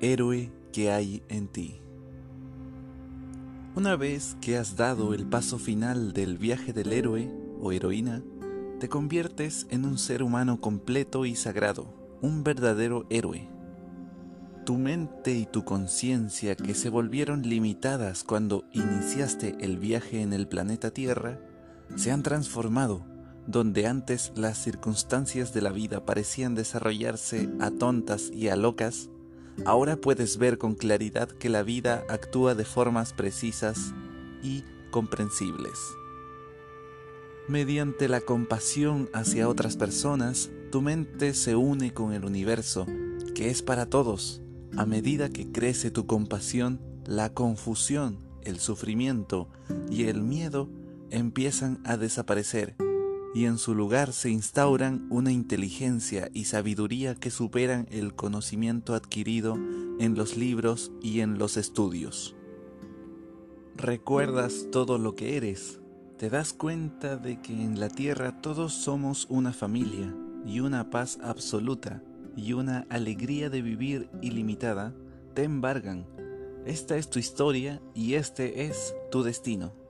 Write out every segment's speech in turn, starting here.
héroe que hay en ti. Una vez que has dado el paso final del viaje del héroe o heroína, te conviertes en un ser humano completo y sagrado, un verdadero héroe. Tu mente y tu conciencia que se volvieron limitadas cuando iniciaste el viaje en el planeta Tierra, se han transformado donde antes las circunstancias de la vida parecían desarrollarse a tontas y a locas, ahora puedes ver con claridad que la vida actúa de formas precisas y comprensibles. Mediante la compasión hacia otras personas, tu mente se une con el universo, que es para todos. A medida que crece tu compasión, la confusión, el sufrimiento y el miedo empiezan a desaparecer y en su lugar se instauran una inteligencia y sabiduría que superan el conocimiento adquirido en los libros y en los estudios. Recuerdas todo lo que eres, te das cuenta de que en la tierra todos somos una familia y una paz absoluta y una alegría de vivir ilimitada te embargan. Esta es tu historia y este es tu destino.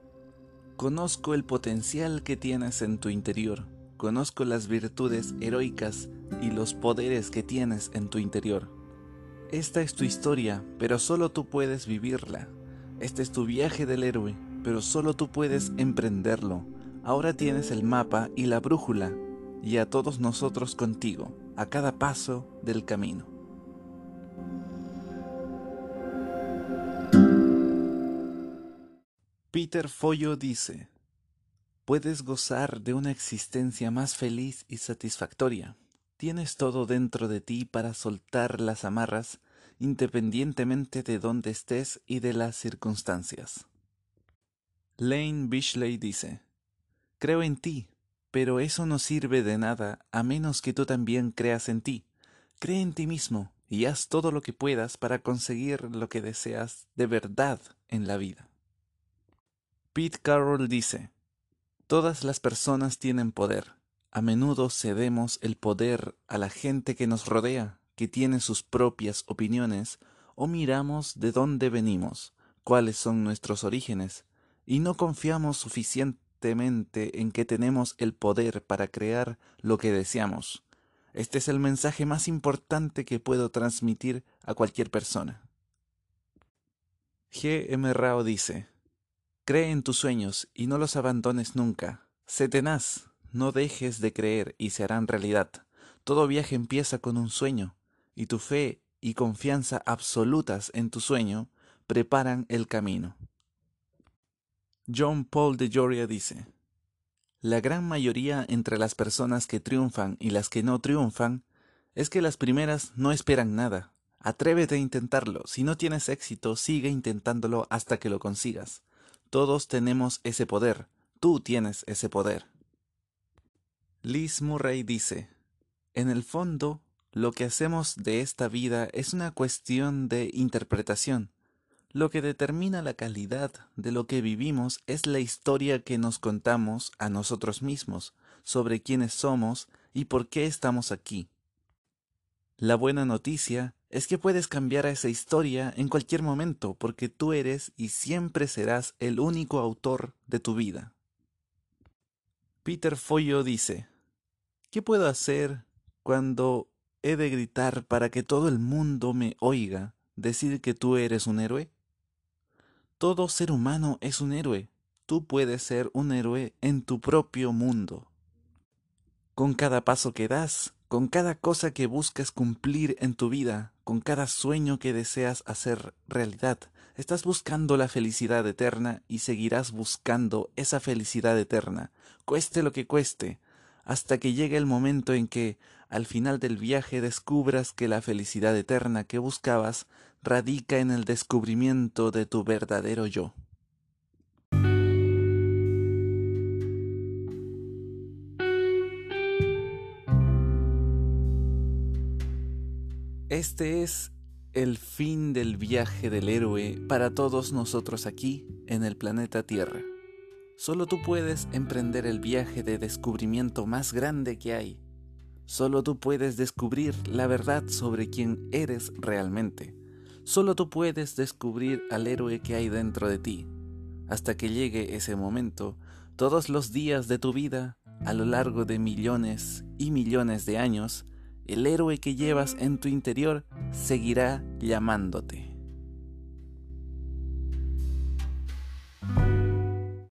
Conozco el potencial que tienes en tu interior, conozco las virtudes heroicas y los poderes que tienes en tu interior. Esta es tu historia, pero solo tú puedes vivirla. Este es tu viaje del héroe, pero solo tú puedes emprenderlo. Ahora tienes el mapa y la brújula, y a todos nosotros contigo, a cada paso del camino. Peter Follo dice, puedes gozar de una existencia más feliz y satisfactoria. Tienes todo dentro de ti para soltar las amarras independientemente de dónde estés y de las circunstancias. Lane Bishley dice, Creo en ti, pero eso no sirve de nada a menos que tú también creas en ti. Cree en ti mismo y haz todo lo que puedas para conseguir lo que deseas de verdad en la vida. Pete Carroll dice, Todas las personas tienen poder. A menudo cedemos el poder a la gente que nos rodea, que tiene sus propias opiniones, o miramos de dónde venimos, cuáles son nuestros orígenes, y no confiamos suficientemente en que tenemos el poder para crear lo que deseamos. Este es el mensaje más importante que puedo transmitir a cualquier persona. G. M. Rao dice, Cree en tus sueños y no los abandones nunca. Sé tenaz, no dejes de creer y se harán realidad. Todo viaje empieza con un sueño, y tu fe y confianza absolutas en tu sueño preparan el camino. John Paul de Joria dice, La gran mayoría entre las personas que triunfan y las que no triunfan es que las primeras no esperan nada. Atrévete a intentarlo. Si no tienes éxito, sigue intentándolo hasta que lo consigas. Todos tenemos ese poder. Tú tienes ese poder. Liz Murray dice, en el fondo, lo que hacemos de esta vida es una cuestión de interpretación. Lo que determina la calidad de lo que vivimos es la historia que nos contamos a nosotros mismos sobre quiénes somos y por qué estamos aquí. La buena noticia es que puedes cambiar a esa historia en cualquier momento porque tú eres y siempre serás el único autor de tu vida. Peter Follo dice, ¿qué puedo hacer cuando he de gritar para que todo el mundo me oiga decir que tú eres un héroe? Todo ser humano es un héroe. Tú puedes ser un héroe en tu propio mundo. Con cada paso que das, con cada cosa que buscas cumplir en tu vida, con cada sueño que deseas hacer realidad, estás buscando la felicidad eterna y seguirás buscando esa felicidad eterna, cueste lo que cueste, hasta que llegue el momento en que, al final del viaje, descubras que la felicidad eterna que buscabas radica en el descubrimiento de tu verdadero yo. Este es el fin del viaje del héroe para todos nosotros aquí en el planeta Tierra. Solo tú puedes emprender el viaje de descubrimiento más grande que hay. Solo tú puedes descubrir la verdad sobre quién eres realmente. Solo tú puedes descubrir al héroe que hay dentro de ti. Hasta que llegue ese momento, todos los días de tu vida, a lo largo de millones y millones de años, el héroe que llevas en tu interior seguirá llamándote.